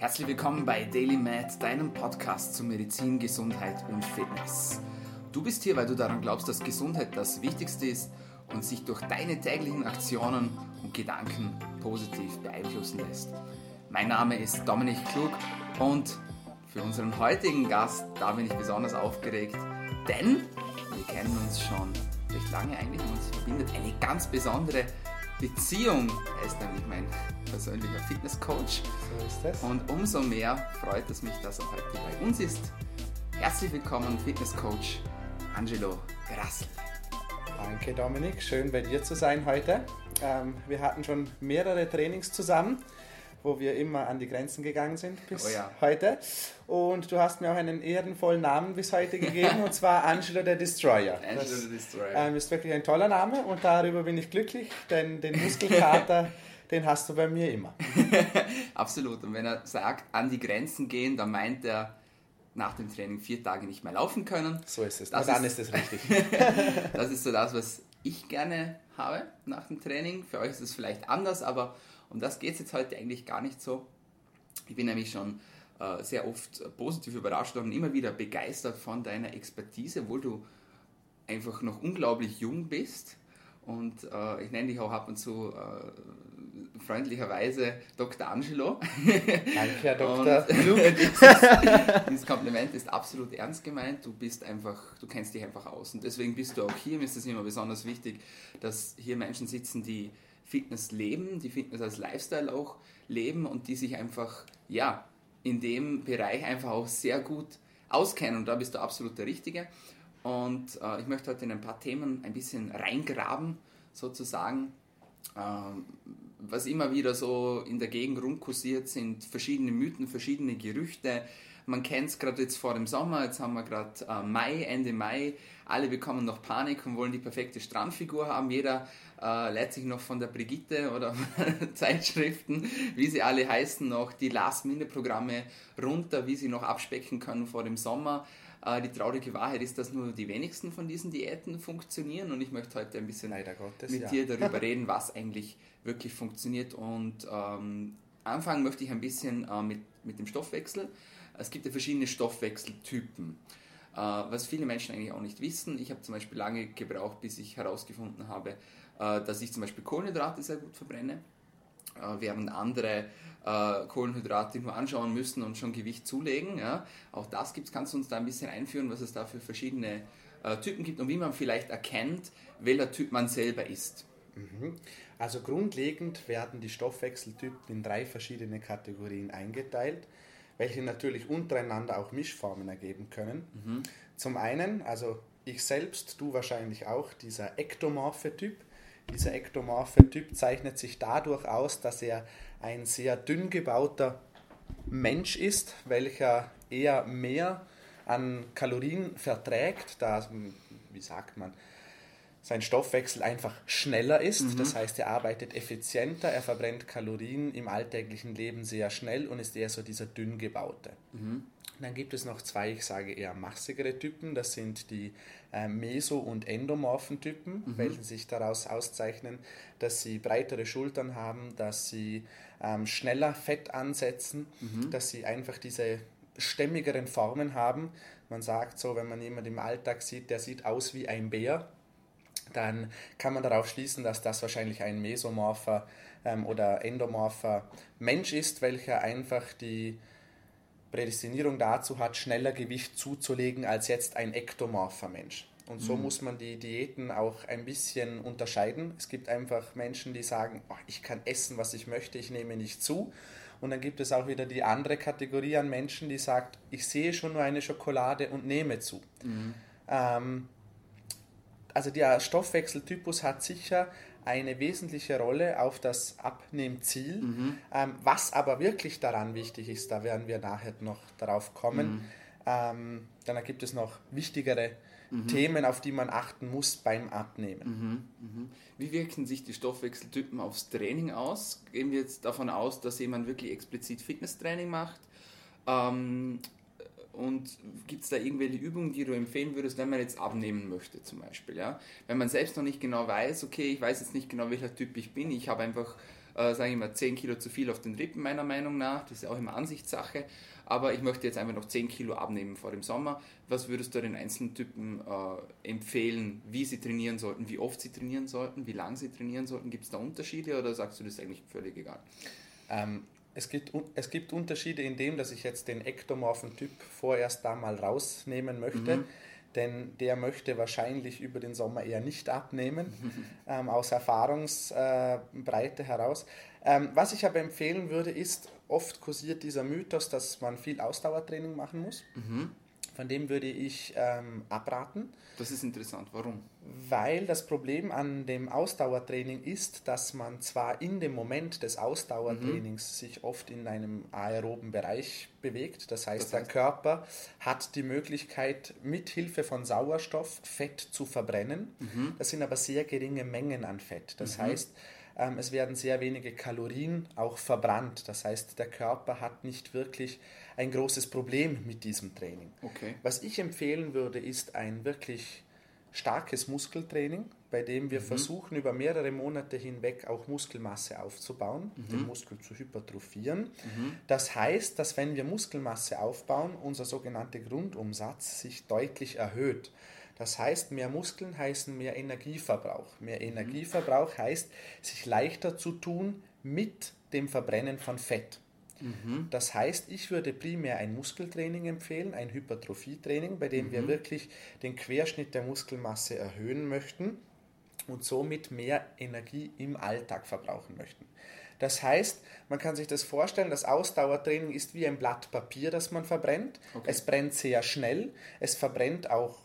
Herzlich willkommen bei Daily Med, deinem Podcast zu Medizin, Gesundheit und Fitness. Du bist hier, weil du daran glaubst, dass Gesundheit das Wichtigste ist und sich durch deine täglichen Aktionen und Gedanken positiv beeinflussen lässt. Mein Name ist Dominik Klug und für unseren heutigen Gast, da bin ich besonders aufgeregt, denn wir kennen uns schon recht lange eigentlich und uns verbindet eine ganz besondere Beziehung. Er ist nämlich mein persönlicher Fitnesscoach. So ist es. Und umso mehr freut es mich, dass er heute bei uns ist. Herzlich willkommen, Fitnesscoach Angelo Grassl. Danke Dominik, schön bei dir zu sein heute. Ähm, wir hatten schon mehrere Trainings zusammen, wo wir immer an die Grenzen gegangen sind bis Oh ja. heute. Und du hast mir auch einen ehrenvollen Namen bis heute gegeben, und zwar Angelo der Destroyer. Angelo Das, the Destroyer. ähm, ist wirklich ein toller Name und darüber bin ich glücklich, denn den Muskelkater, den hast du bei mir immer. Absolut. Und wenn er sagt, an die Grenzen gehen, dann meint er nach dem Training vier Tage nicht mehr laufen können. So ist es. Das Na, dann ist- ist es richtig. Das ist so das, was ich gerne habe nach dem Training. Für euch ist es vielleicht anders, aber um das geht es jetzt heute eigentlich gar nicht so. Ich bin nämlich schon äh, sehr oft positiv überrascht und immer wieder begeistert von deiner Expertise, obwohl du einfach noch unglaublich jung bist. Und äh, ich nenne dich auch ab und zu äh, freundlicherweise Dr. Angelo. Danke, Herr Dr. Und dieses, dieses Kompliment ist absolut ernst gemeint. Du bist einfach, du kennst dich einfach aus. Und deswegen bist du auch hier. Mir ist es immer besonders wichtig, dass hier Menschen sitzen, die Fitness leben, die Fitness als Lifestyle auch leben und die sich einfach, ja, in dem Bereich einfach auch sehr gut auskennen. Und da bist du absolut der Richtige. Und äh, ich möchte heute in ein paar Themen ein bisschen reingraben, sozusagen. Ähm, was immer wieder so in der Gegend rumkursiert, sind verschiedene Mythen, verschiedene Gerüchte. Man kennt es gerade jetzt vor dem Sommer, jetzt haben wir gerade äh, Mai, Ende Mai. Alle bekommen noch Panik und wollen die perfekte Strandfigur haben. Jeder äh, lädt sich noch von der Brigitte oder Zeitschriften, wie sie alle heißen, noch die Last-Minute-Programme runter, wie sie noch abspecken können vor dem Sommer. Äh, die traurige Wahrheit ist, dass nur die wenigsten von diesen Diäten funktionieren und ich möchte heute ein bisschen Gottes, mit ja. dir darüber reden, was eigentlich wirklich funktioniert. Und ähm, anfangen möchte ich ein bisschen äh, mit, mit dem Stoffwechsel. Es gibt ja verschiedene Stoffwechseltypen, äh, was viele Menschen eigentlich auch nicht wissen. Ich habe zum Beispiel lange gebraucht, bis ich herausgefunden habe, äh, dass ich zum Beispiel Kohlenhydrate sehr gut verbrenne, während andere äh, Kohlenhydrate nur anschauen müssen und schon Gewicht zulegen. Ja. Auch das gibt's. Kannst du uns da ein bisschen einführen, was es da für verschiedene äh, Typen gibt und wie man vielleicht erkennt, welcher Typ man selber ist? Also grundlegend werden die Stoffwechseltypen in drei verschiedene Kategorien eingeteilt, welche natürlich untereinander auch Mischformen ergeben können. Zum einen, also ich selbst, du wahrscheinlich auch, dieser ektomorphe Typ. Dieser ektomorphe Typ zeichnet sich dadurch aus, dass er ein sehr dünn gebauter Mensch ist, welcher eher mehr an Kalorien verträgt, da, wie sagt man, sein Stoffwechsel einfach schneller ist. Das heißt, er arbeitet effizienter, er verbrennt Kalorien im alltäglichen Leben sehr schnell und ist eher so dieser dünn gebaute. Dann gibt es noch zwei, ich sage eher massigere Typen. Das sind die äh, Meso- und endomorphen Typen, welche sich daraus auszeichnen, dass sie breitere Schultern haben, dass sie ähm, schneller Fett ansetzen, dass sie einfach diese stämmigeren Formen haben. Man sagt so, wenn man jemanden im Alltag sieht, der sieht aus wie ein Bär, dann kann man darauf schließen, dass das wahrscheinlich ein mesomorpher ähm, oder endomorpher Mensch ist, welcher einfach die Prädestinierung dazu hat, schneller Gewicht zuzulegen als jetzt ein ektomorpher Mensch. Und so muss man die Diäten auch ein bisschen unterscheiden. Es gibt einfach Menschen, die sagen, "Oh, ich kann essen, was ich möchte, ich nehme nicht zu. Und dann gibt es auch wieder die andere Kategorie an Menschen, die sagt, ich sehe schon nur eine Schokolade und nehme zu. Ähm, also der Stoffwechseltypus hat sicher eine wesentliche Rolle auf das Abnehmziel. Ähm, was aber wirklich daran wichtig ist, da werden wir nachher noch darauf kommen. Ähm, dann gibt es noch wichtigere Themen, auf die man achten muss beim Abnehmen. Wie wirken sich die Stoffwechseltypen aufs Training aus? Gehen wir jetzt davon aus, dass jemand wirklich explizit Fitnesstraining macht? Ähm, und gibt es da irgendwelche Übungen, die du empfehlen würdest, wenn man jetzt abnehmen möchte zum Beispiel? Ja? Wenn man selbst noch nicht genau weiß, okay, ich weiß jetzt nicht genau, welcher Typ ich bin, ich habe einfach äh, sage ich mal, 10 Kilo zu viel auf den Rippen meiner Meinung nach. Das ist auch immer Ansichtssache. Aber ich möchte jetzt einfach noch 10 Kilo abnehmen vor dem Sommer. Was würdest du den einzelnen Typen äh, empfehlen, wie sie trainieren sollten, wie oft sie trainieren sollten, wie lange sie trainieren sollten? Gibt es da Unterschiede oder sagst du, das ist eigentlich völlig egal? Ähm, es gibt, es gibt Unterschiede in dem, dass ich jetzt den ektomorphen Typ vorerst da mal rausnehmen möchte. Mhm denn der möchte wahrscheinlich über den Sommer eher nicht abnehmen, ähm, aus Erfahrungsbreite äh, heraus. Ähm, was ich aber empfehlen würde, ist, oft kursiert dieser Mythos, dass man viel Ausdauertraining machen muss. Mhm. Von dem würde ich ähm, abraten. Das ist interessant. Warum? Weil das Problem an dem Ausdauertraining ist, dass man zwar in dem Moment des Ausdauertrainings mhm. sich oft in einem aeroben Bereich bewegt, das heißt, das heißt, der Körper hat die Möglichkeit, mit Hilfe von Sauerstoff Fett zu verbrennen. Mhm. Das sind aber sehr geringe Mengen an Fett. Das mhm. heißt, es werden sehr wenige Kalorien auch verbrannt. Das heißt, der Körper hat nicht wirklich ein großes Problem mit diesem Training. Okay. Was ich empfehlen würde, ist ein wirklich starkes Muskeltraining, bei dem wir mhm. versuchen, über mehrere Monate hinweg auch Muskelmasse aufzubauen, mhm. den Muskel zu hypertrophieren. Mhm. Das heißt, dass wenn wir Muskelmasse aufbauen, unser sogenannter Grundumsatz sich deutlich erhöht. Das heißt, mehr Muskeln heißen mehr Energieverbrauch. Mehr mhm. Energieverbrauch heißt, sich leichter zu tun mit dem Verbrennen von Fett. Mhm. Das heißt, ich würde primär ein Muskeltraining empfehlen, ein Hypertrophietraining, bei dem mhm. wir wirklich den Querschnitt der Muskelmasse erhöhen möchten und somit mehr Energie im Alltag verbrauchen möchten. Das heißt, man kann sich das vorstellen, das Ausdauertraining ist wie ein Blatt Papier, das man verbrennt. Okay. Es brennt sehr schnell, es verbrennt auch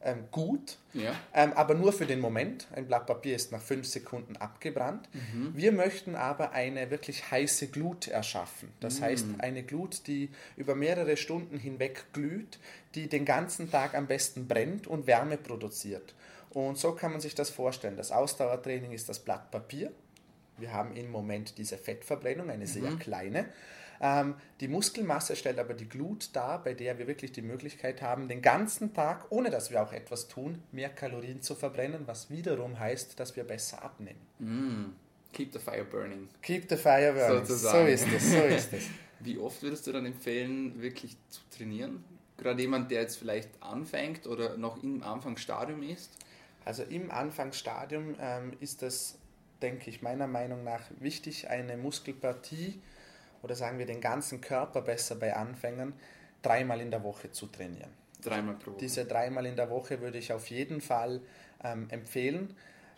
ähm, gut, ja. ähm, aber nur für den Moment. Ein Blatt Papier ist nach fünf Sekunden abgebrannt. Mhm. Wir möchten aber eine wirklich heiße Glut erschaffen. Das mhm. heißt, eine Glut, die über mehrere Stunden hinweg glüht, die den ganzen Tag am besten brennt und Wärme produziert. Und so kann man sich das vorstellen. Das Ausdauertraining ist das Blatt Papier. Wir haben im Moment diese Fettverbrennung, eine sehr mhm. kleine. Ähm, die Muskelmasse stellt aber die Glut dar, bei der wir wirklich die Möglichkeit haben, den ganzen Tag, ohne dass wir auch etwas tun, mehr Kalorien zu verbrennen, was wiederum heißt, dass wir besser abnehmen. Mm. Keep the fire burning. Keep the fire burning. Sozusagen. So ist es, so ist es. Wie oft würdest du dann empfehlen, wirklich zu trainieren? Gerade jemand, der jetzt vielleicht anfängt oder noch im Anfangsstadium ist? Also im Anfangsstadium ähm, ist es, denke ich, meiner Meinung nach wichtig, eine Muskelpartie oder sagen wir den ganzen Körper besser bei Anfängern, dreimal in der Woche zu trainieren. Dreimal pro Woche. Diese dreimal in der Woche würde ich auf jeden Fall ähm, empfehlen.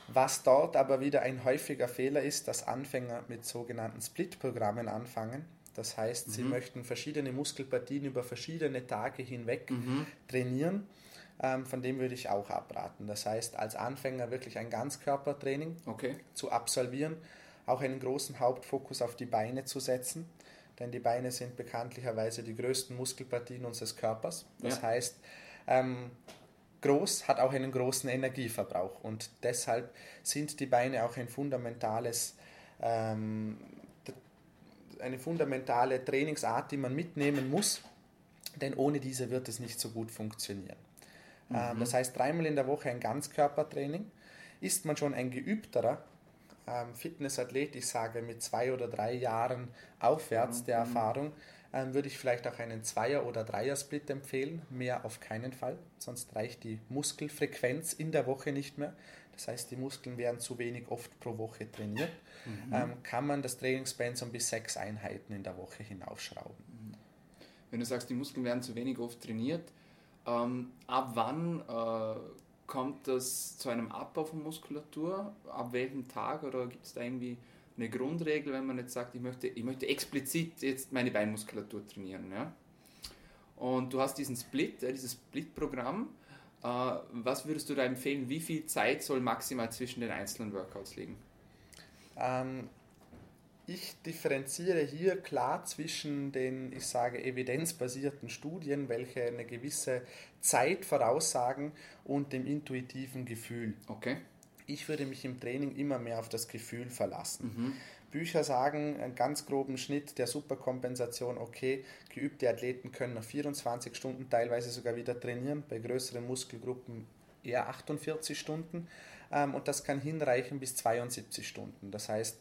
Was dort aber wieder ein häufiger Fehler ist, dass Anfänger mit sogenannten Split-Programmen anfangen. Das heißt, mhm. sie möchten verschiedene Muskelpartien über verschiedene Tage hinweg mhm. trainieren. Ähm, von dem würde ich auch abraten. Das heißt, als Anfänger wirklich ein Ganzkörpertraining okay. zu absolvieren auch einen großen Hauptfokus auf die Beine zu setzen, denn die Beine sind bekanntlicherweise die größten Muskelpartien unseres Körpers. Das ja. heißt, ähm, groß hat auch einen großen Energieverbrauch und deshalb sind die Beine auch ein fundamentales ähm, eine fundamentale Trainingsart, die man mitnehmen muss, denn ohne diese wird es nicht so gut funktionieren. Ähm, mhm. das heißt, dreimal in der Woche ein Ganzkörpertraining. Ist man schon ein geübterer, ähm, Fitnessathlet, ich sage mit zwei oder drei Jahren aufwärts mhm. der Erfahrung, ähm, würde ich vielleicht auch einen Zweier- oder Dreier-Split empfehlen. Mehr auf keinen Fall, sonst reicht die Muskelfrequenz in der Woche nicht mehr. Das heißt, die Muskeln werden zu wenig oft pro Woche trainiert. Mhm. Ähm, kann man das Trainingspensum bis sechs Einheiten in der Woche hinaufschrauben. Mhm. Wenn du sagst, die Muskeln werden zu wenig oft trainiert, ähm, ab wann äh, kommt das zu einem Abbau von Muskulatur? Ab welchem Tag? Oder gibt es da irgendwie eine Grundregel, wenn man jetzt sagt, ich möchte, ich möchte explizit jetzt meine Beinmuskulatur trainieren? Ja? Und du hast diesen Split, dieses Split-Programm. Äh, was würdest du da empfehlen? Wie viel Zeit soll maximal zwischen den einzelnen Workouts liegen? Ähm, ich differenziere hier klar zwischen den, ich sage, evidenzbasierten Studien, welche eine gewisse Zeit voraussagen, und dem intuitiven Gefühl. Okay. Ich würde mich im Training immer mehr auf das Gefühl verlassen. Mhm. Bücher sagen einen ganz groben Schnitt der Superkompensation, okay, geübte Athleten können nach 24 Stunden teilweise sogar wieder trainieren, bei größeren Muskelgruppen eher 48 Stunden ähm, und das kann hinreichen bis 72 Stunden. Das heißt,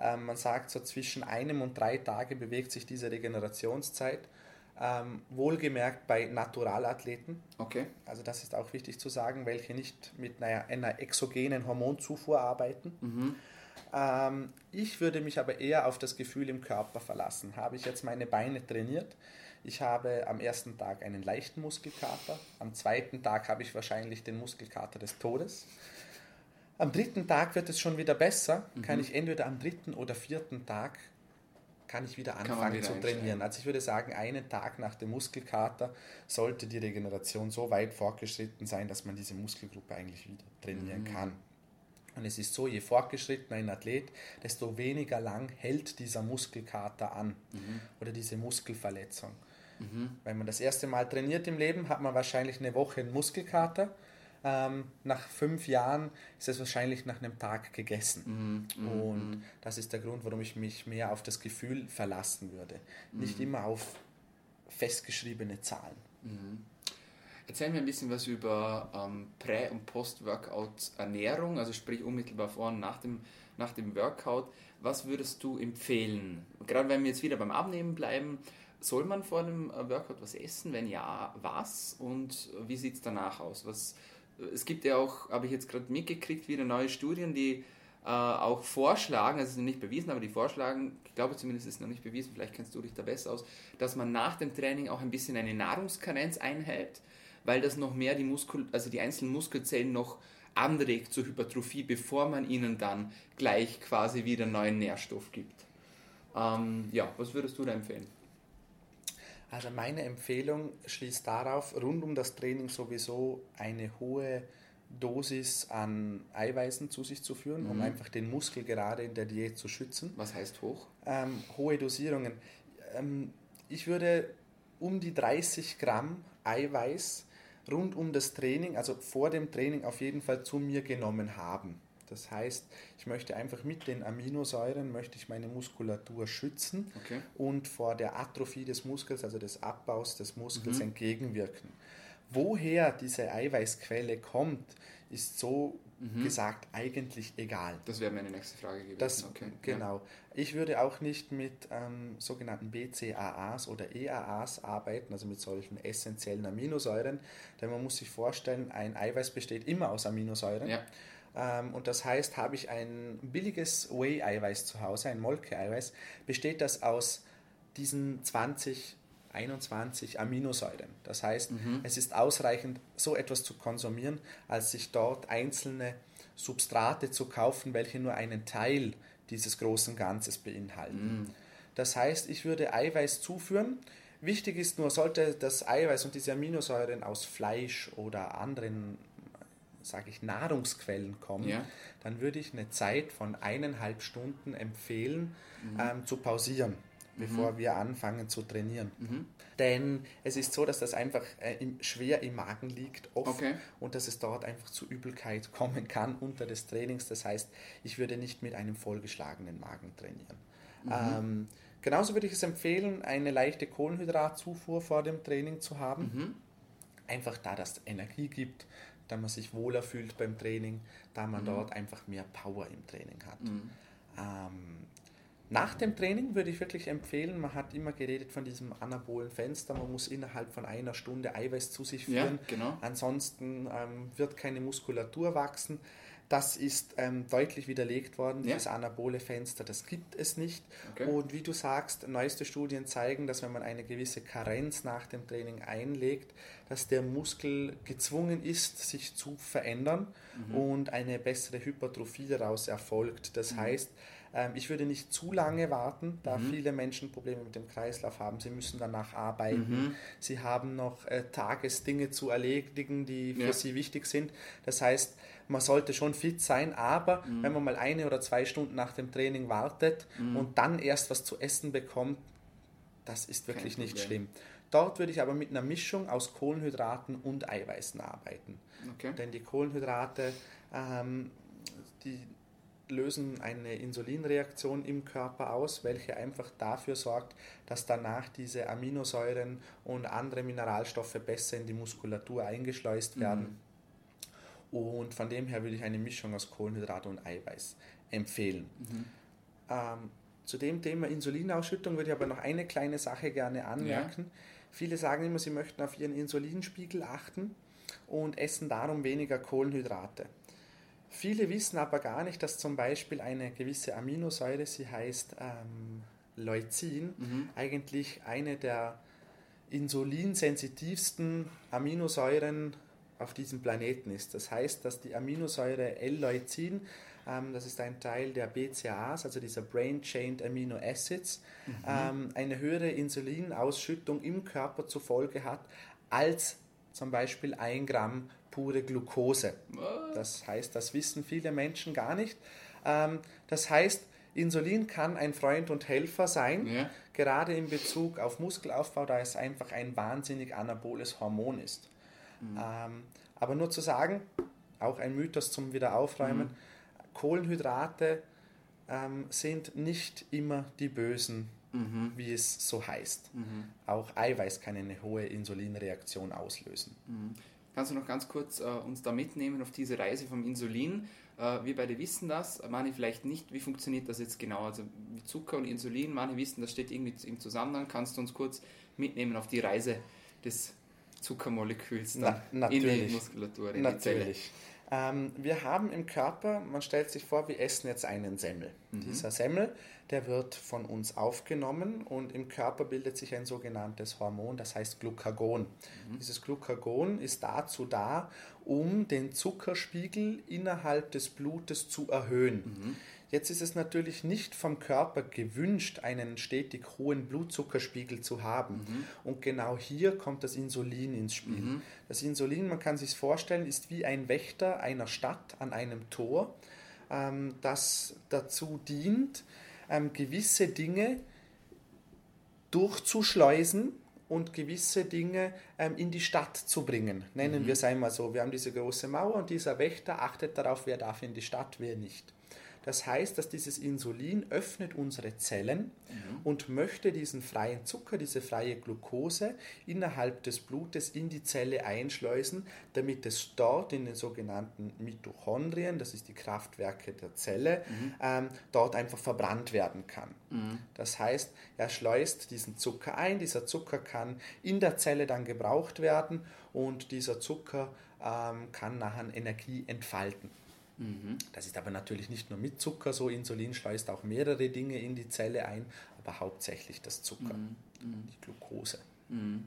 Ähm, man sagt, so zwischen einem und drei Tage bewegt sich diese Regenerationszeit. Ähm, wohlgemerkt bei Naturalathleten. Okay. Also das ist auch wichtig zu sagen, welche nicht mit einer, einer exogenen Hormonzufuhr arbeiten. Mhm. Ähm, ich würde mich aber eher auf das Gefühl im Körper verlassen. Habe ich jetzt meine Beine trainiert? Ich habe am ersten Tag einen leichten Muskelkater, am zweiten Tag habe ich wahrscheinlich den Muskelkater des Todes. Am dritten Tag wird es schon wieder besser, mhm. kann ich entweder am dritten oder vierten Tag kann ich wieder anfangen wieder zu trainieren. Also ich würde sagen, einen Tag nach dem Muskelkater sollte die Regeneration so weit fortgeschritten sein, dass man diese Muskelgruppe eigentlich wieder trainieren mhm. kann. Und es ist so, je fortgeschrittener ein Athlet, desto weniger lang hält dieser Muskelkater an mhm. oder diese Muskelverletzung. Mhm. Wenn man das erste Mal trainiert im Leben, hat man wahrscheinlich eine Woche einen Muskelkater. Ähm, nach fünf Jahren ist es wahrscheinlich nach einem Tag gegessen. Mhm. mhm. Und mhm. das ist der Grund, warum ich mich mehr auf das Gefühl verlassen würde. Nicht mhm. immer auf festgeschriebene Zahlen. Erzähl mir ein bisschen was über ähm, Prä- und Post-Workout-Ernährung, also sprich unmittelbar vor und nach dem, nach dem Workout. Was würdest du empfehlen? Gerade wenn wir jetzt wieder beim Abnehmen bleiben, soll man vor dem äh, Workout was essen? Wenn ja, was? Und wie sieht es danach aus? Was, es gibt ja auch, habe ich jetzt gerade mitgekriegt, wieder neue Studien, die äh, auch vorschlagen, also es ist nicht bewiesen, aber die vorschlagen, ich glaube zumindest ist es noch nicht bewiesen, vielleicht kennst du dich da besser aus, dass man nach dem Training auch ein bisschen eine Nahrungskarenz einhält weil das noch mehr die Muskel, also die einzelnen Muskelzellen noch anregt zur Hypertrophie, bevor man ihnen dann gleich quasi wieder neuen Nährstoff gibt. Ähm, ja, was würdest du da empfehlen? Also meine Empfehlung schließt darauf, rund um das Training sowieso eine hohe Dosis an Eiweißen zu sich zu führen, mhm. um einfach den Muskel gerade in der Diät zu schützen. Was heißt hoch? Ähm, hohe Dosierungen. Ähm, ich würde um die 30 Gramm Eiweiß rund um das Training, also vor dem Training auf jeden Fall zu mir genommen haben. Das heißt, ich möchte einfach mit den Aminosäuren möchte ich meine Muskulatur schützen okay. und vor der Atrophie des Muskels, also des Abbaus des Muskels mhm. entgegenwirken. Woher diese Eiweißquelle kommt, ist so mhm. gesagt eigentlich egal. Das wäre meine nächste Frage gewesen. Das, okay. Genau. Ja. Ich würde auch nicht mit ähm, sogenannten BCAAs oder EAAs arbeiten, also mit solchen essentiellen Aminosäuren, denn man muss sich vorstellen, ein Eiweiß besteht immer aus Aminosäuren. Ja. Ähm, und das heißt, habe ich ein billiges Whey-Eiweiß zu Hause, ein Molke-Eiweiß, besteht das aus diesen 20 21 Aminosäuren. Das heißt, mhm. es ist ausreichend, so etwas zu konsumieren, als sich dort einzelne Substrate zu kaufen, welche nur einen Teil dieses großen Ganzes beinhalten. Mhm. Das heißt, ich würde Eiweiß zuführen. Wichtig ist nur, sollte das Eiweiß und diese Aminosäuren aus Fleisch oder anderen, sage ich, Nahrungsquellen kommen, ja. dann würde ich eine Zeit von eineinhalb Stunden empfehlen, mhm. ähm, zu pausieren bevor mhm. wir anfangen zu trainieren. Mhm. Denn es ist so, dass das einfach äh, im, schwer im Magen liegt oft okay. und dass es dort einfach zu Übelkeit kommen kann unter des Trainings. Das heißt, ich würde nicht mit einem vollgeschlagenen Magen trainieren. Mhm. Ähm, genauso würde ich es empfehlen, eine leichte Kohlenhydratzufuhr vor dem Training zu haben. Mhm. Einfach da das Energie gibt, da man sich wohler fühlt beim Training, da man mhm. dort einfach mehr Power im Training hat. Mhm. Ähm, nach dem Training würde ich wirklich empfehlen, man hat immer geredet von diesem anabolen Fenster, man muss innerhalb von einer Stunde Eiweiß zu sich führen. Ja, genau. Ansonsten ähm, wird keine Muskulatur wachsen. Das ist ähm, deutlich widerlegt worden, dieses ja. anabole Fenster, das gibt es nicht. Okay. Und wie du sagst, neueste Studien zeigen, dass wenn man eine gewisse Karenz nach dem Training einlegt, dass der Muskel gezwungen ist, sich zu verändern mhm. und eine bessere Hypertrophie daraus erfolgt. Das mhm. heißt, ich würde nicht zu lange warten, da mhm. viele Menschen Probleme mit dem Kreislauf haben. Sie müssen danach arbeiten. Mhm. Sie haben noch äh, Tagesdinge zu erledigen, die für ja. sie wichtig sind. Das heißt, man sollte schon fit sein, aber mhm. wenn man mal eine oder zwei Stunden nach dem Training wartet mhm. und dann erst was zu essen bekommt, das ist wirklich nicht schlimm. Dort würde ich aber mit einer Mischung aus Kohlenhydraten und Eiweißen arbeiten. Okay. Denn die Kohlenhydrate, ähm, die lösen eine Insulinreaktion im Körper aus, welche einfach dafür sorgt, dass danach diese Aminosäuren und andere Mineralstoffe besser in die Muskulatur eingeschleust mhm. werden. Mhm. Und von dem her würde ich eine Mischung aus Kohlenhydrat und Eiweiß empfehlen. Mhm. Ähm, zu dem Thema Insulinausschüttung würde ich aber noch eine kleine Sache gerne anmerken. Ja. Viele sagen immer, sie möchten auf ihren Insulinspiegel achten und essen darum weniger Kohlenhydrate. Viele wissen aber gar nicht, dass zum Beispiel eine gewisse Aminosäure, sie heißt ähm, Leucin, mhm. eigentlich eine der insulinsensitivsten Aminosäuren auf diesem Planeten ist. Das heißt, dass die Aminosäure L-Leucin, ähm, das ist ein Teil der BCAAs, also dieser Brain-Chained Amino Acids, mhm. ähm, eine höhere Insulinausschüttung im Körper zur Folge hat als zum Beispiel ein Gramm pure Glucose. Das heißt, das wissen viele Menschen gar nicht. Ähm, das heißt, Insulin kann ein Freund und Helfer sein, ja. gerade in Bezug auf Muskelaufbau, da es einfach ein wahnsinnig anaboles Hormon ist. Mhm. Ähm, aber nur zu sagen, auch ein Mythos zum Wiederaufräumen, mhm. Kohlenhydrate ähm, sind nicht immer die Bösen, mhm. wie es so heißt. Mhm. Auch Eiweiß kann eine hohe Insulinreaktion auslösen. Mhm. Kannst du noch ganz kurz äh, uns da mitnehmen auf diese Reise vom Insulin? Äh, wir beide wissen das, manche vielleicht nicht. Wie funktioniert das jetzt genau? Also Zucker und Insulin, manche wissen, das steht irgendwie im Zusammenhang. Kannst du uns kurz mitnehmen auf die Reise des Zuckermoleküls Na, in die Muskulatur, in natürlich. die Zelle? Ähm, wir haben im Körper, man stellt sich vor, wir essen jetzt einen Semmel. Mhm. Dieser Semmel, der wird von uns aufgenommen und im Körper bildet sich ein sogenanntes Hormon, das heißt Glucagon. Mhm. Dieses Glucagon ist dazu da, um den Zuckerspiegel innerhalb des Blutes zu erhöhen. Mhm. Jetzt ist es natürlich nicht vom Körper gewünscht, einen stetig hohen Blutzuckerspiegel zu haben. Mhm. Und genau hier kommt das Insulin ins Spiel. Mhm. Das Insulin, man kann sich vorstellen, ist wie ein Wächter einer Stadt an einem Tor, ähm, das dazu dient, ähm, gewisse Dinge durchzuschleusen und gewisse Dinge ähm, in die Stadt zu bringen. Nennen mhm. wir es einmal so. Wir haben diese große Mauer und dieser Wächter achtet darauf, wer darf in die Stadt, wer nicht. Das heißt, dass dieses Insulin öffnet unsere Zellen mhm. und möchte diesen freien Zucker, diese freie Glucose innerhalb des Blutes in die Zelle einschleusen, damit es dort in den sogenannten Mitochondrien, das ist die Kraftwerke der Zelle, mhm. ähm, dort einfach verbrannt werden kann. Mhm. Das heißt, er schleust diesen Zucker ein, dieser Zucker kann in der Zelle dann gebraucht werden und dieser Zucker ähm, kann nachher Energie entfalten. Mhm. Das ist aber natürlich nicht nur mit Zucker so. Insulin schleust auch mehrere Dinge in die Zelle ein, aber hauptsächlich das Zucker, mhm. mhm. die Glucose. Mhm.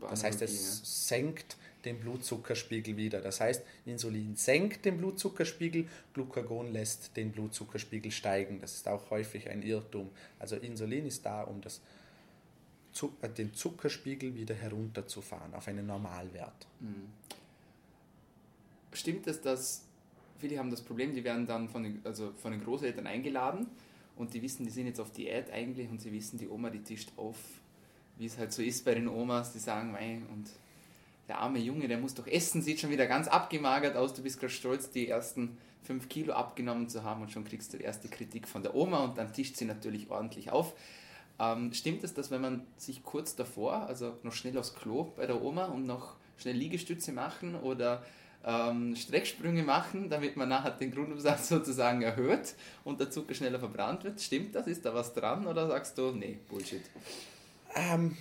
Ja, das heißt, es senkt den Blutzuckerspiegel wieder. Das heißt, Insulin senkt den Blutzuckerspiegel, Glucagon lässt den Blutzuckerspiegel steigen. Das ist auch häufig ein Irrtum. Also Insulin ist da, um das, äh, den Zuckerspiegel wieder herunterzufahren auf einen Normalwert. Mhm. Stimmt es, dass viele haben das Problem, die werden dann von den, also von den Großeltern eingeladen und die wissen, die sind jetzt auf Diät eigentlich und sie wissen, die Oma, die tischt auf, wie es halt so ist bei den Omas, die sagen, mei, und der arme Junge, der muss doch essen, sieht schon wieder ganz abgemagert aus, du bist gerade stolz, die ersten fünf Kilo abgenommen zu haben und schon kriegst du die erste Kritik von der Oma und dann tischt sie natürlich ordentlich auf. Ähm, stimmt es, dass wenn man sich kurz davor, also noch schnell aufs Klo bei der Oma und noch schnell Liegestütze machen oder ähm, Strecksprünge machen, damit man nachher den Grundumsatz sozusagen erhöht und der Zucker schneller verbrannt wird. Stimmt das? Ist da was dran oder sagst du, nee, Bullshit? Ähm,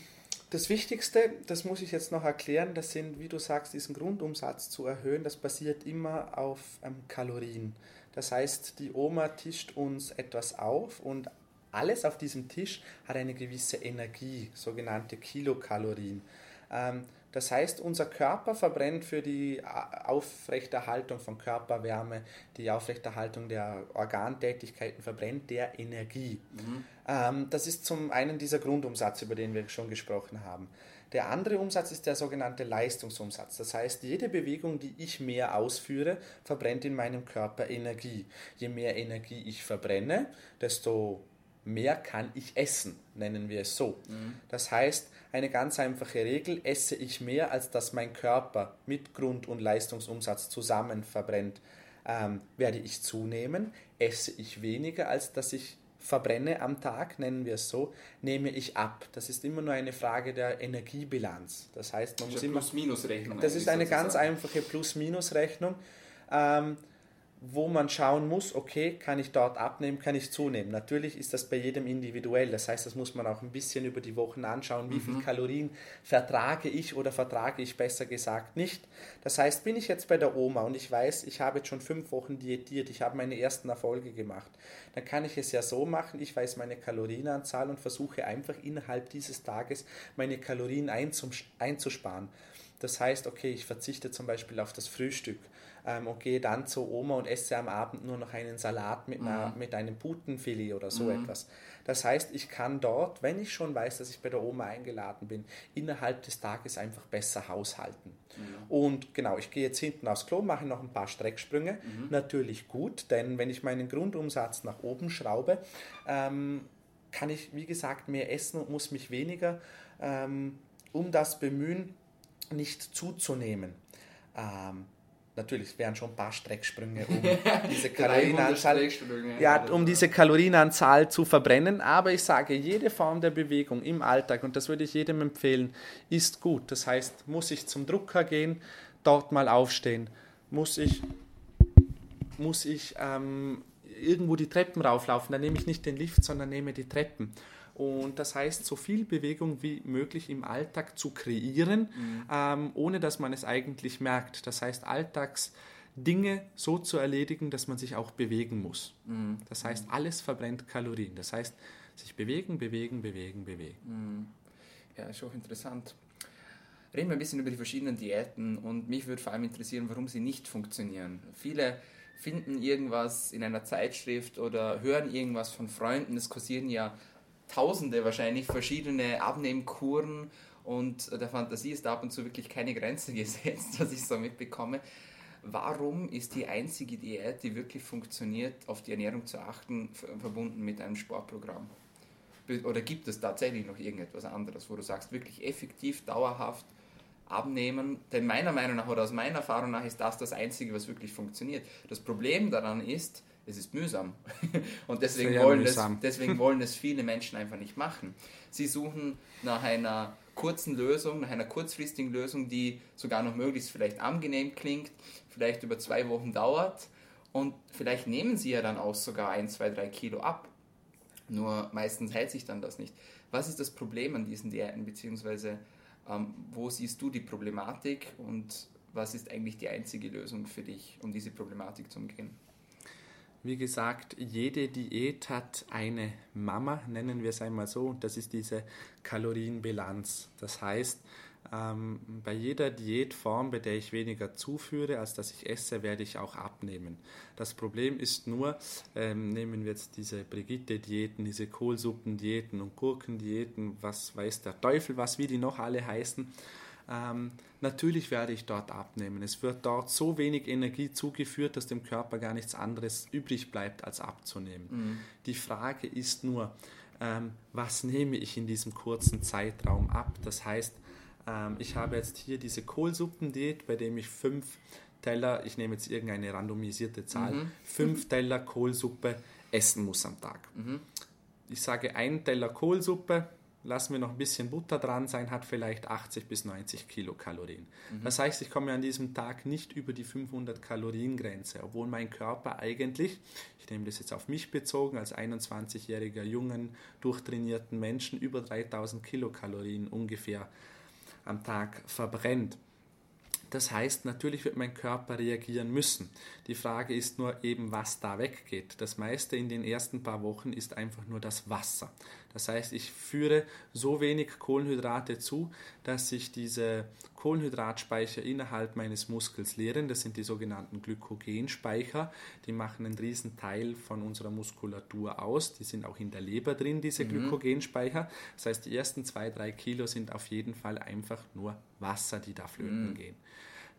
das Wichtigste, das muss ich jetzt noch erklären, das sind, wie du sagst, diesen Grundumsatz zu erhöhen, das basiert immer auf ähm, Kalorien. Das heißt, die Oma tischt uns etwas auf und alles auf diesem Tisch hat eine gewisse Energie, sogenannte Kilokalorien. Ähm, das heißt, unser Körper verbrennt für die Aufrechterhaltung von Körperwärme, die Aufrechterhaltung der Organtätigkeiten, verbrennt der Energie. Mhm. Ähm, das ist zum einen dieser Grundumsatz, über den wir schon gesprochen haben. Der andere Umsatz ist der sogenannte Leistungsumsatz. Das heißt, jede Bewegung, die ich mehr ausführe, verbrennt in meinem Körper Energie. Je mehr Energie ich verbrenne, desto mehr kann ich essen, nennen wir es so. Mhm. Das heißt, eine ganz einfache Regel, esse ich mehr, als dass mein Körper mit Grund- und Leistungsumsatz zusammen verbrennt, ähm, werde ich zunehmen. Esse ich weniger, als dass ich verbrenne am Tag, nennen wir es so, nehme ich ab. Das ist immer nur eine Frage der Energiebilanz. Das heißt, man muss immer... Plus-Minus-Rechnung. Das ist eine ganz einfache Plus-Minus-Rechnung. Ähm, wo man schauen muss, okay, kann ich dort abnehmen, kann ich zunehmen. Natürlich ist das bei jedem individuell. Das heißt, das muss man auch ein bisschen über die Wochen anschauen, wie mhm. viel Kalorien vertrage ich oder vertrage ich besser gesagt nicht. Das heißt, bin ich jetzt bei der Oma und ich weiß, ich habe jetzt schon fünf Wochen diätiert, ich habe meine ersten Erfolge gemacht, dann kann ich es ja so machen, ich weiß meine Kalorienanzahl und versuche einfach innerhalb dieses Tages meine Kalorien einzusparen. Das heißt, okay, ich verzichte zum Beispiel auf das Frühstück ähm, und gehe dann zur Oma und esse am Abend nur noch einen Salat mit, einer, mhm. mit einem Putenfilet oder so mhm. etwas. Das heißt, ich kann dort, wenn ich schon weiß, dass ich bei der Oma eingeladen bin, innerhalb des Tages einfach besser haushalten. Mhm. Und genau, ich gehe jetzt hinten aufs Klo, mache noch ein paar Strecksprünge. Mhm. Natürlich gut, denn wenn ich meinen Grundumsatz nach oben schraube, ähm, kann ich, wie gesagt, mehr essen und muss mich weniger ähm, um das bemühen, nicht zuzunehmen. Ähm, natürlich wären schon ein paar Strecksprünge, um diese Kalorienanzahl, ja, um diese Kalorienanzahl zu verbrennen. Aber ich sage, jede Form der Bewegung im Alltag, und das würde ich jedem empfehlen, ist gut. Das heißt, muss ich zum Drucker gehen, dort mal aufstehen, muss ich, muss ich ähm, irgendwo die Treppen rauflaufen, dann nehme ich nicht den Lift, sondern nehme die Treppen. Und das heißt, so viel Bewegung wie möglich im Alltag zu kreieren, mhm. ähm, ohne dass man es eigentlich merkt. Das heißt, Alltagsdinge so zu erledigen, dass man sich auch bewegen muss. Mhm. Das heißt, alles verbrennt Kalorien. Das heißt, sich bewegen, bewegen, bewegen, bewegen. Mhm. Ja, ist auch interessant. Reden wir ein bisschen über die verschiedenen Diäten und mich würde vor allem interessieren, warum sie nicht funktionieren. Viele finden irgendwas in einer Zeitschrift oder hören irgendwas von Freunden. Es kursieren ja tausende wahrscheinlich verschiedene Abnehmkuren und der Fantasie ist ab und zu wirklich keine Grenze gesetzt, was ich so mitbekomme. Warum ist die einzige Diät, die wirklich funktioniert, auf die Ernährung zu achten, verbunden mit einem Sportprogramm? Oder gibt es tatsächlich noch irgendetwas anderes, wo du sagst, wirklich effektiv, dauerhaft abnehmen? Denn meiner Meinung nach oder aus meiner Erfahrung nach ist das das Einzige, was wirklich funktioniert. Das Problem daran ist, es ist mühsam. Und deswegen wollen, mühsam. Es, deswegen wollen es viele Menschen einfach nicht machen. Sie suchen nach einer kurzen Lösung, nach einer kurzfristigen Lösung, die sogar noch möglichst vielleicht angenehm klingt, vielleicht über zwei Wochen dauert und vielleicht nehmen sie ja dann auch sogar ein, zwei, drei Kilo ab. Nur meistens hält sich dann das nicht. Was ist das Problem an diesen Diäten, beziehungsweise ähm, wo siehst du die Problematik und was ist eigentlich die einzige Lösung für dich, um diese Problematik zu umgehen? Wie gesagt, jede Diät hat eine Mama, nennen wir es einmal so, und das ist diese Kalorienbilanz. Das heißt, ähm, bei jeder Diätform, bei der ich weniger zuführe, als dass ich esse, werde ich auch abnehmen. Das Problem ist nur, ähm, nehmen wir jetzt diese Brigitte-Diäten, diese Kohlsuppendiäten und Gurkendiäten, was weiß der Teufel, was wie die noch alle heißen. Ähm, natürlich werde ich dort abnehmen. Es wird dort so wenig Energie zugeführt, dass dem Körper gar nichts anderes übrig bleibt, als abzunehmen. Mhm. Die Frage ist nur, ähm, was nehme ich in diesem kurzen Zeitraum ab? Das heißt, ähm, ich habe jetzt hier diese Kohlsuppendiät, bei dem ich fünf Teller, ich nehme jetzt irgendeine randomisierte Zahl, mhm. fünf Teller Kohlsuppe essen muss am Tag. Mhm. Ich sage, ein Teller Kohlsuppe lassen wir noch ein bisschen Butter dran sein, hat vielleicht 80 bis 90 Kilokalorien. Mhm. Das heißt, ich komme an diesem Tag nicht über die 500 Kalorien Grenze, obwohl mein Körper eigentlich, ich nehme das jetzt auf mich bezogen, als 21-jähriger jungen, durchtrainierten Menschen über 3000 Kilokalorien ungefähr am Tag verbrennt. Das heißt, natürlich wird mein Körper reagieren müssen. Die Frage ist nur eben, was da weggeht. Das meiste in den ersten paar Wochen ist einfach nur das Wasser. Das heißt, ich führe so wenig Kohlenhydrate zu, dass sich diese Kohlenhydratspeicher innerhalb meines Muskels leeren. Das sind die sogenannten Glykogenspeicher. Die machen einen riesen Teil von unserer Muskulatur aus. Die sind auch in der Leber drin, diese mhm. Glykogenspeicher. Das heißt, die ersten zwei, drei Kilo sind auf jeden Fall einfach nur Wasser, die da flöten mhm. gehen.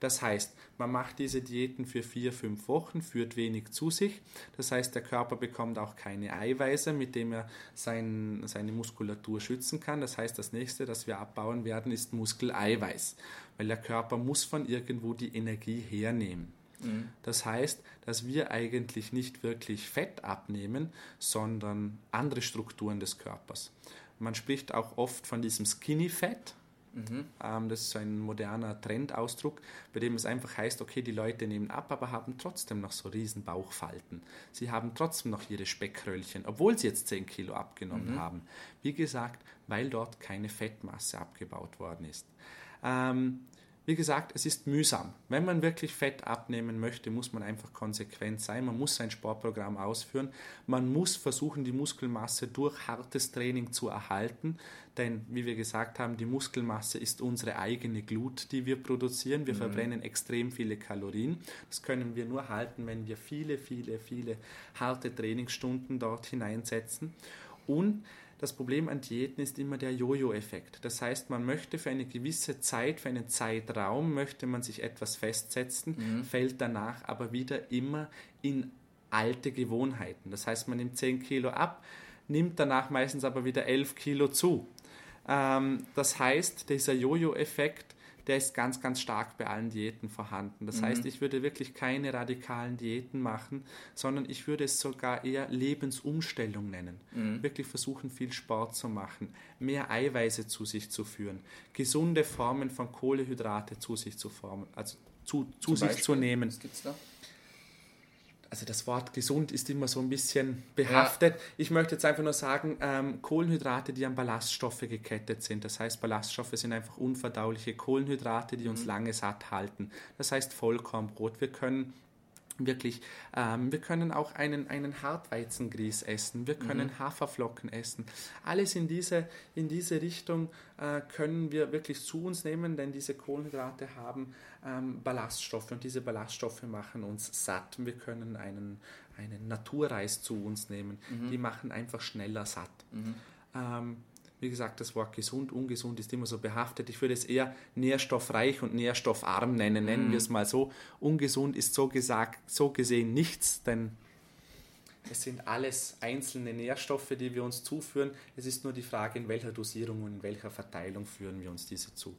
Das heißt, man macht diese Diäten für vier, fünf Wochen, führt wenig zu sich. Das heißt, der Körper bekommt auch keine Eiweiße, mit dem er sein, seine Muskulatur schützen kann. Das heißt, das nächste, das wir abbauen werden, ist Muskeleiweiß, weil der Körper muss von irgendwo die Energie hernehmen. Mhm. Das heißt, dass wir eigentlich nicht wirklich Fett abnehmen, sondern andere Strukturen des Körpers. Man spricht auch oft von diesem Skinny Fat, Mhm. Ähm, das ist so ein moderner Trendausdruck, bei dem es einfach heißt, okay, die Leute nehmen ab, aber haben trotzdem noch so riesen Bauchfalten. Sie haben trotzdem noch ihre Speckröllchen, obwohl sie jetzt 10 Kilo abgenommen mhm. haben. Wie gesagt, weil dort keine Fettmasse abgebaut worden ist. Ähm, wie gesagt, es ist mühsam. Wenn man wirklich Fett abnehmen möchte, muss man einfach konsequent sein. Man muss sein Sportprogramm ausführen. Man muss versuchen, die Muskelmasse durch hartes Training zu erhalten. Denn, wie wir gesagt haben, die Muskelmasse ist unsere eigene Glut, die wir produzieren. Wir mhm. verbrennen extrem viele Kalorien. Das können wir nur halten, wenn wir viele, viele, viele harte Trainingsstunden dort hineinsetzen. Und das Problem an Diäten ist immer der Jojo-Effekt. Das heißt, man möchte für eine gewisse Zeit, für einen Zeitraum, möchte man sich etwas festsetzen, mhm. fällt danach aber wieder immer in alte Gewohnheiten. Das heißt, man nimmt 10 Kilo ab, nimmt danach meistens aber wieder 11 Kilo zu. Ähm, das heißt, dieser Jojo-Effekt der ist ganz, ganz stark bei allen Diäten vorhanden. Das mhm. heißt, ich würde wirklich keine radikalen Diäten machen, sondern ich würde es sogar eher Lebensumstellung nennen. Mhm. Wirklich versuchen, viel Sport zu machen, mehr Eiweiße zu sich zu führen, gesunde Formen von Kohlehydrate zu sich zu formen, also zu, zu sich Beispiel? zu nehmen. Was gibt's da? Also das Wort gesund ist immer so ein bisschen behaftet. Ja. Ich möchte jetzt einfach nur sagen, ähm, Kohlenhydrate, die an Ballaststoffe gekettet sind. Das heißt, Ballaststoffe sind einfach unverdauliche Kohlenhydrate, die uns mhm. lange satt halten. Das heißt Vollkornbrot. Wir können wirklich, ähm, wir können auch einen, einen Hartweizengrieß essen, wir können mhm. Haferflocken essen. Alles in diese, in diese Richtung äh, können wir wirklich zu uns nehmen, denn diese Kohlenhydrate haben ähm, Ballaststoffe und diese Ballaststoffe machen uns satt. Wir können einen, einen Naturreis zu uns nehmen, mhm. die machen einfach schneller satt. Mhm. Ähm, wie gesagt, das Wort gesund, ungesund ist immer so behaftet. Ich würde es eher nährstoffreich und nährstoffarm nennen. Nennen mhm. wir es mal so. Ungesund ist so gesagt, so gesehen nichts, denn es sind alles einzelne Nährstoffe, die wir uns zuführen. Es ist nur die Frage, in welcher Dosierung und in welcher Verteilung führen wir uns diese zu.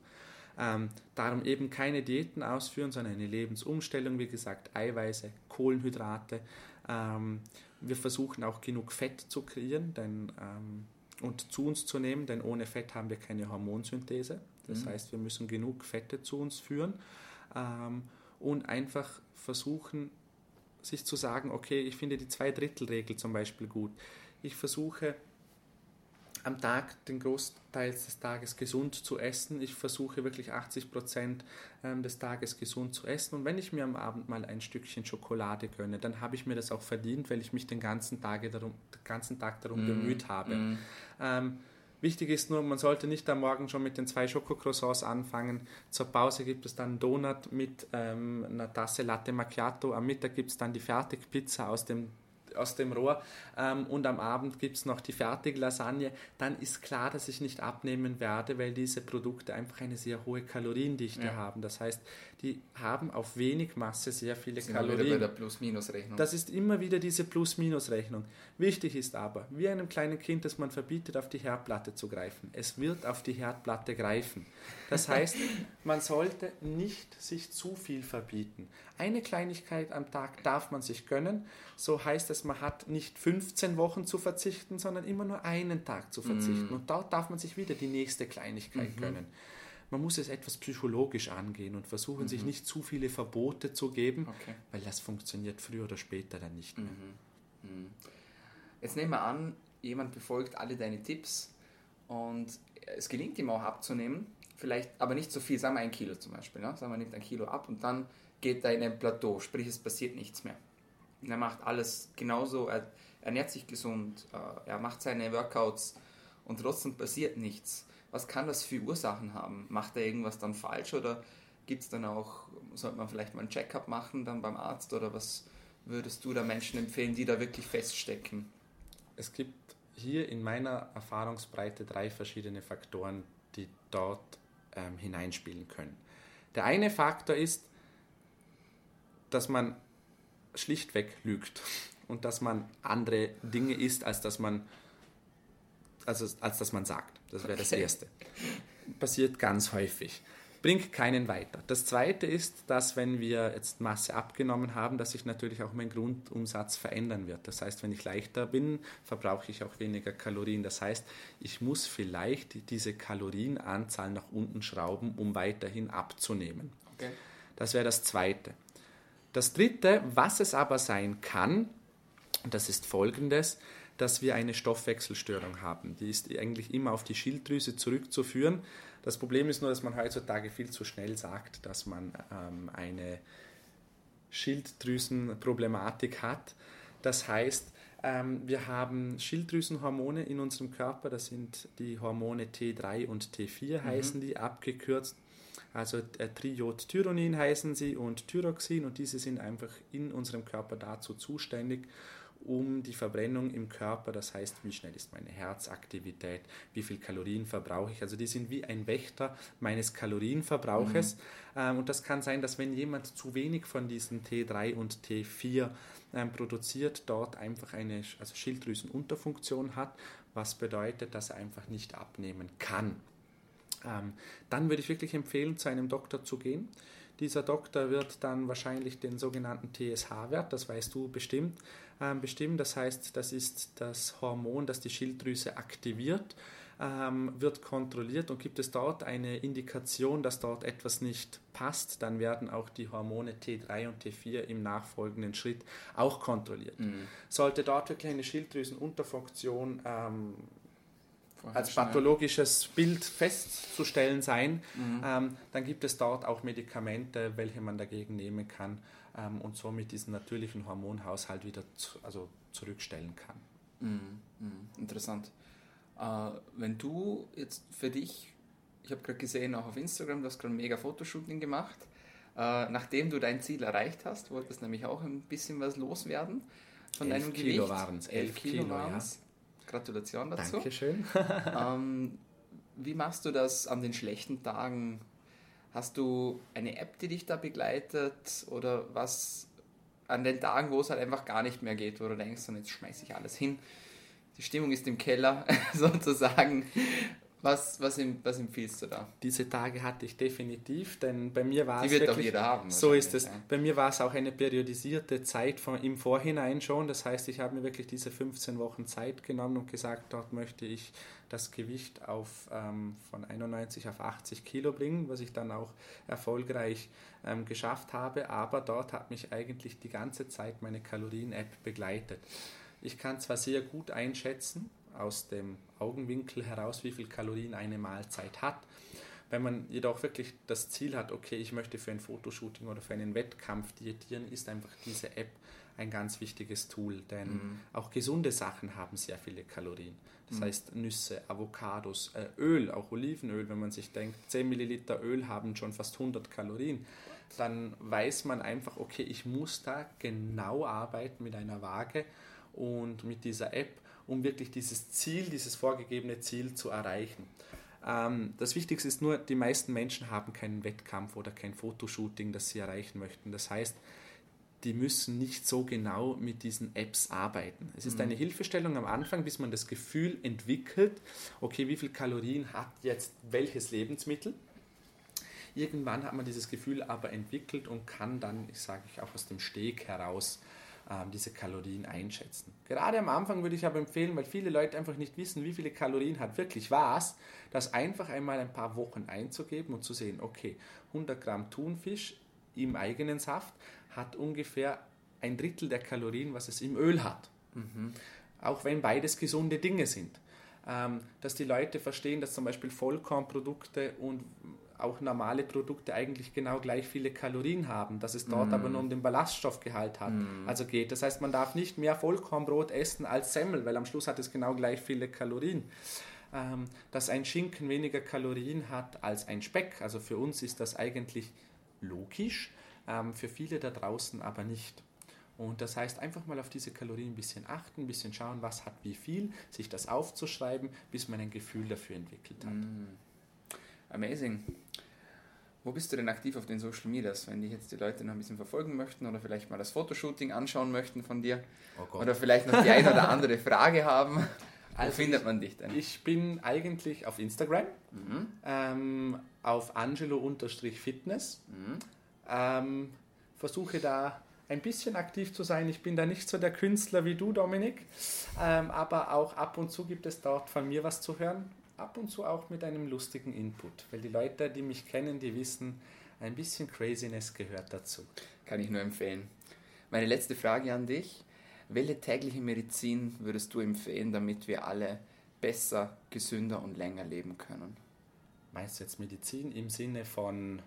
Ähm, darum eben keine Diäten ausführen, sondern eine Lebensumstellung, wie gesagt, Eiweiße, Kohlenhydrate. Ähm, wir versuchen auch genug Fett zu kreieren, denn ähm, und zu uns zu nehmen, denn ohne Fett haben wir keine Hormonsynthese. Das mhm. heißt, wir müssen genug Fette zu uns führen ähm, und einfach versuchen, sich zu sagen, okay, ich finde die Zwei-Drittel-Regel zum Beispiel gut. Ich versuche am Tag den Großteil des Tages gesund zu essen. Ich versuche wirklich 80 Prozent ähm, des Tages gesund zu essen. Und wenn ich mir am Abend mal ein Stückchen Schokolade gönne, dann habe ich mir das auch verdient, weil ich mich den ganzen, Tage darum, den ganzen Tag darum mm. bemüht habe. Mm. Ähm, Wichtig ist nur, man sollte nicht am Morgen schon mit den zwei Schokocroissants anfangen. Zur Pause gibt es dann einen Donut mit ähm, einer Tasse Latte Macchiato. Am Mittag gibt es dann die Fertigpizza aus dem aus dem Rohr ähm, und am Abend gibt es noch die fertige Lasagne, dann ist klar, dass ich nicht abnehmen werde, weil diese Produkte einfach eine sehr hohe Kaloriendichte ja. haben. Das heißt, die haben auf wenig Masse sehr viele Sind Kalorien. Wieder bei der Plus-Minus-Rechnung. Das ist immer wieder diese Plus-Minus-Rechnung. Wichtig ist aber, wie einem kleinen Kind, dass man verbietet, auf die Herdplatte zu greifen. Es wird auf die Herdplatte greifen. Das heißt, man sollte nicht sich zu viel verbieten. Eine Kleinigkeit am Tag darf man sich gönnen. So heißt es, man hat nicht 15 Wochen zu verzichten, sondern immer nur einen Tag zu verzichten. Mm. Und dort darf man sich wieder die nächste Kleinigkeit mhm. gönnen. Man muss es etwas psychologisch angehen und versuchen, mhm. sich nicht zu viele Verbote zu geben, okay. weil das funktioniert früher oder später dann nicht mehr. Mhm. mhm. Jetzt nehmen wir an, jemand befolgt alle deine Tipps und es gelingt ihm auch abzunehmen, vielleicht aber nicht so viel, sagen wir ein Kilo zum Beispiel. Ne? Sagen wir, nimmt ein Kilo ab und dann geht er in ein Plateau, sprich es passiert nichts mehr. Und er macht alles genauso, er ernährt sich gesund, äh, er macht seine Workouts und trotzdem passiert nichts. Was kann das für Ursachen haben? Macht er irgendwas dann falsch oder gibt es dann auch, sollte man vielleicht mal einen Checkup machen dann beim Arzt oder was würdest du da Menschen empfehlen, die da wirklich feststecken? Es gibt hier in meiner Erfahrungsbreite drei verschiedene Faktoren, die dort ähm, hineinspielen können. Der eine Faktor ist, dass man schlichtweg lügt und dass man andere Dinge isst, als dass man, also, als dass man sagt. Das wäre das Erste. Passiert ganz häufig. bringt keinen weiter. Das zweite ist, dass wenn wir jetzt Masse abgenommen haben, dass sich natürlich auch mein Grundumsatz verändern wird. Das heißt, wenn ich leichter bin, verbrauche ich auch weniger Kalorien. Das heißt, ich muss vielleicht diese Kalorienanzahl nach unten schrauben, um weiterhin abzunehmen. Okay. Das wäre das zweite. Das dritte, was es aber sein kann, das ist folgendes, dass wir eine Stoffwechselstörung haben. Die ist eigentlich immer auf die Schilddrüse zurückzuführen. Das Problem ist nur, dass man heutzutage viel zu schnell sagt, dass man ähm, eine Schilddrüsenproblematik hat. Das heißt, ähm, wir haben Schilddrüsenhormone in unserem Körper, das sind die Hormone T3 und T4 mhm. heißen die, abgekürzt. Also äh, Triodtyronin heißen sie und Thyroxin und diese sind einfach in unserem Körper dazu zuständig, um die Verbrennung im Körper, das heißt, wie schnell ist meine Herzaktivität, wie viel Kalorien verbrauche ich. Also die sind wie ein Wächter meines Kalorienverbrauches. Mhm. Ähm, und das kann sein, dass wenn jemand zu wenig von diesen T3 und T4 ähm, produziert, dort einfach eine also Schilddrüsenunterfunktion hat, was bedeutet, dass er einfach nicht abnehmen kann. Ähm, dann würde ich wirklich empfehlen, zu einem Doktor zu gehen. Dieser Doktor wird dann wahrscheinlich den sogenannten TSH-Wert, das weißt du bestimmt, bestimmen. Das heißt, das ist das Hormon, das die Schilddrüse aktiviert, ähm, wird kontrolliert und gibt es dort eine Indikation, dass dort etwas nicht passt, dann werden auch die Hormone T3 und T4 im nachfolgenden Schritt auch kontrolliert. Mhm. Sollte dort wirklich eine Schilddrüsenunterfunktion ähm, als pathologisches Bild festzustellen sein, mhm. ähm, dann gibt es dort auch Medikamente, welche man dagegen nehmen kann ähm, und somit diesen natürlichen Hormonhaushalt wieder zu, also zurückstellen kann. Mhm. Mhm. Interessant. Äh, wenn du jetzt für dich, ich habe gerade gesehen, auch auf Instagram, du hast gerade ein mega Fotoshooting gemacht, äh, nachdem du dein Ziel erreicht hast, wolltest nämlich auch ein bisschen was loswerden von elf deinem Kilo Gewicht. Waren es. Elf Kilo, Kilo waren es. Gratulation dazu. Dankeschön. ähm, wie machst du das an den schlechten Tagen? Hast du eine App, die dich da begleitet oder was an den Tagen, wo es halt einfach gar nicht mehr geht, wo du denkst, und jetzt schmeiße ich alles hin. Die Stimmung ist im Keller sozusagen. Was, was, was empfiehlst du da? Diese Tage hatte ich definitiv, denn bei mir war es. Wirklich, haben. So ist es. Ja. Bei mir war es auch eine periodisierte Zeit von, im Vorhinein schon. Das heißt, ich habe mir wirklich diese 15 Wochen Zeit genommen und gesagt, dort möchte ich das Gewicht auf, ähm, von 91 auf 80 Kilo bringen, was ich dann auch erfolgreich ähm, geschafft habe. Aber dort hat mich eigentlich die ganze Zeit meine Kalorien-App begleitet. Ich kann zwar sehr gut einschätzen, aus dem Augenwinkel heraus, wie viel Kalorien eine Mahlzeit hat. Wenn man jedoch wirklich das Ziel hat, okay, ich möchte für ein Fotoshooting oder für einen Wettkampf diätieren, ist einfach diese App ein ganz wichtiges Tool, denn mhm. auch gesunde Sachen haben sehr viele Kalorien. Das mhm. heißt Nüsse, Avocados, äh, Öl, auch Olivenöl, wenn man sich denkt, 10 Milliliter Öl haben schon fast 100 Kalorien, dann weiß man einfach, okay, ich muss da genau arbeiten mit einer Waage und mit dieser App um wirklich dieses Ziel, dieses vorgegebene Ziel zu erreichen. Ähm, das Wichtigste ist nur, die meisten Menschen haben keinen Wettkampf oder kein Fotoshooting, das sie erreichen möchten. Das heißt, die müssen nicht so genau mit diesen Apps arbeiten. Es ist mhm. eine Hilfestellung am Anfang, bis man das Gefühl entwickelt, okay, wie viel Kalorien hat jetzt welches Lebensmittel? Irgendwann hat man dieses Gefühl aber entwickelt und kann dann, ich sage ich auch aus dem Steg heraus, diese Kalorien einschätzen. Gerade am Anfang würde ich aber empfehlen, weil viele Leute einfach nicht wissen, wie viele Kalorien hat wirklich was, das einfach einmal ein paar Wochen einzugeben und zu sehen, okay, 100 Gramm Thunfisch im eigenen Saft hat ungefähr ein Drittel der Kalorien, was es im Öl hat. Mhm. Auch wenn beides gesunde Dinge sind. Ähm, dass die Leute verstehen, dass zum Beispiel Vollkornprodukte und auch normale Produkte eigentlich genau gleich viele Kalorien haben, dass es dort mm. aber nur um den Ballaststoffgehalt hat. Mm. Also geht. Das heißt, man darf nicht mehr Vollkornbrot essen als Semmel, weil am Schluss hat es genau gleich viele Kalorien. Ähm, dass ein Schinken weniger Kalorien hat als ein Speck. Also für uns ist das eigentlich logisch, ähm, für viele da draußen aber nicht. Und das heißt, einfach mal auf diese Kalorien ein bisschen achten, ein bisschen schauen, was hat wie viel, sich das aufzuschreiben, bis man ein Gefühl dafür entwickelt hat. Mm. Amazing. Wo bist du denn aktiv auf den Social Medias, wenn dich jetzt die Leute noch ein bisschen verfolgen möchten oder vielleicht mal das Fotoshooting anschauen möchten von dir? Oh oder vielleicht noch die eine oder andere Frage haben? Also Wo findet man dich denn? Ich bin eigentlich auf Instagram, mhm. ähm, auf angelo-fitness. Mhm. Ähm, versuche da ein bisschen aktiv zu sein. Ich bin da nicht so der Künstler wie du, Dominik, ähm, aber auch ab und zu gibt es dort von mir was zu hören. Ab und zu auch mit einem lustigen Input, weil die Leute, die mich kennen, die wissen, ein bisschen Craziness gehört dazu. Kann ich nur empfehlen. Meine letzte Frage an dich. Welche tägliche Medizin würdest du empfehlen, damit wir alle besser, gesünder und länger leben können? Meinst du jetzt Medizin im Sinne von...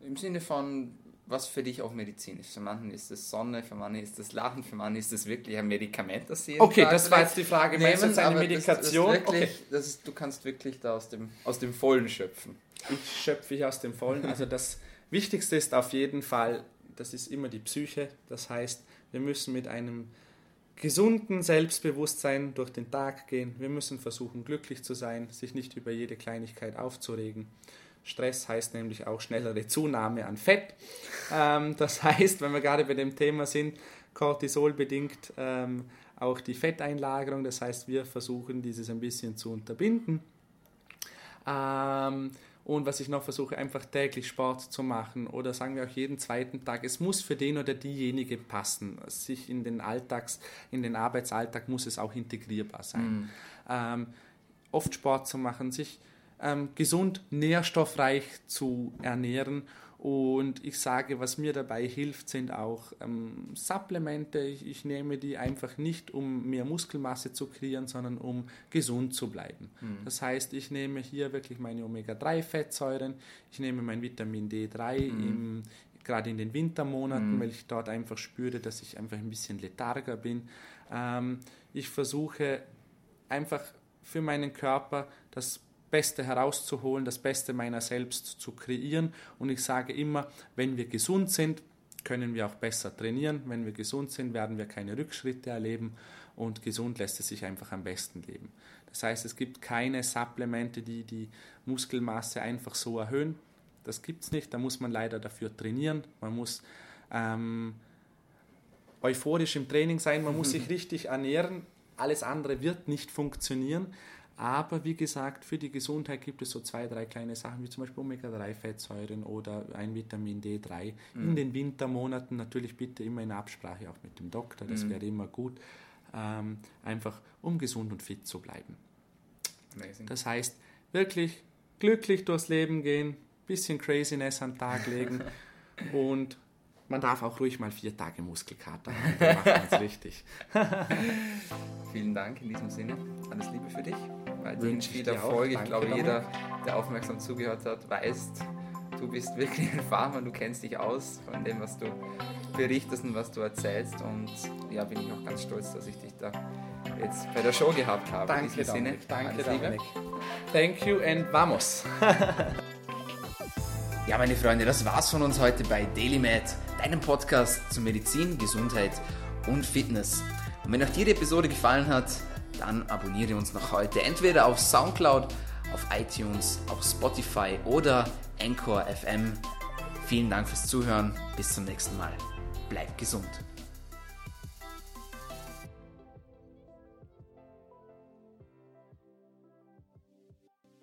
Im Sinne von, was für dich auch Medizin ist. Für manchen ist es Sonne, für manchen ist es Lachen, für manchen ist es wirklich ein Medikament, das sie Okay, das war jetzt die Frage. Nehmen, Meinst du jetzt eine Medikation? Das, das wirklich, okay. ist, du kannst wirklich da aus dem, aus dem Vollen schöpfen. Ich schöpfe aus dem Vollen. Also das Wichtigste ist auf jeden Fall, das ist immer die Psyche. Das heißt, wir müssen mit einem gesunden Selbstbewusstsein durch den Tag gehen. Wir müssen versuchen, glücklich zu sein, sich nicht über jede Kleinigkeit aufzuregen. Stress heißt nämlich auch schnellere Zunahme an Fett. Ähm, das heißt, wenn wir gerade bei dem Thema sind, Cortisol bedingt ähm, auch die Fetteinlagerung. Das heißt, wir versuchen dieses ein bisschen zu unterbinden. Ähm, und was ich noch versuche, einfach täglich Sport zu machen oder sagen wir auch jeden zweiten Tag. Es muss für den oder diejenige passen. Sich in den Alltags, in den Arbeitsalltag muss es auch integrierbar sein. Mhm. Oft Sport zu machen, sich ähm, gesund, nährstoffreich zu ernähren. Und ich sage, was mir dabei hilft, sind auch ähm, Supplemente. Ich, ich, nehme die einfach nicht, um mehr Muskelmasse zu kreieren, sondern um gesund zu bleiben. Mhm. Das heißt, ich nehme hier wirklich meine Omega-3-Fettsäuren, ich nehme mein Vitamin D3 mhm. im, gerade in den Wintermonaten, mhm. weil ich dort einfach spüre, dass ich einfach ein bisschen letharger bin. Ähm, ich versuche einfach für meinen Körper das Beste herauszuholen, das Beste meiner selbst zu kreieren. Und ich sage immer, wenn wir gesund sind, können wir auch besser trainieren. Wenn wir gesund sind, werden wir keine Rückschritte erleben und gesund lässt es sich einfach am besten leben. Das heißt, es gibt keine Supplemente, die die Muskelmasse einfach so erhöhen. Das gibt es nicht. Da muss man leider dafür trainieren. Man muss ähm, euphorisch im Training sein. Man muss sich richtig ernähren. Alles andere wird nicht funktionieren. Aber wie gesagt, für die Gesundheit gibt es so zwei, drei kleine Sachen, wie zum Beispiel Omega-3-Fettsäuren oder ein Vitamin D3. Mhm. In den Wintermonaten natürlich bitte immer in Absprache auch mit dem Doktor, das mhm. wäre immer gut, ähm, einfach um gesund und fit zu bleiben. Amazing. Das heißt, wirklich glücklich durchs Leben gehen, bisschen Craziness an den Tag legen und man darf auch ruhig mal vier Tage Muskelkater haben. Dann macht man es richtig. Vielen Dank in diesem Sinne. Alles Liebe für dich. Weiterhin viel Erfolg. Ich glaube, jeder, der aufmerksam zugehört hat, weiß, du bist wirklich ein Farmer, du kennst dich aus von dem, was du berichtest und was du erzählst. Und ja, bin ich auch ganz stolz, dass ich dich da jetzt bei der Show gehabt habe. Danke, in diesem Sinne. Danke, Dominik. Thank you and vamos. ja, meine Freunde, das war's von uns heute bei DailyMed deinem Podcast zu Medizin, Gesundheit und Fitness. Und wenn euch die Episode gefallen hat, dann abonniere uns noch heute entweder auf Soundcloud, auf iTunes, auf Spotify oder Anchor FM. Vielen Dank fürs Zuhören. Bis zum nächsten Mal. Bleibt gesund.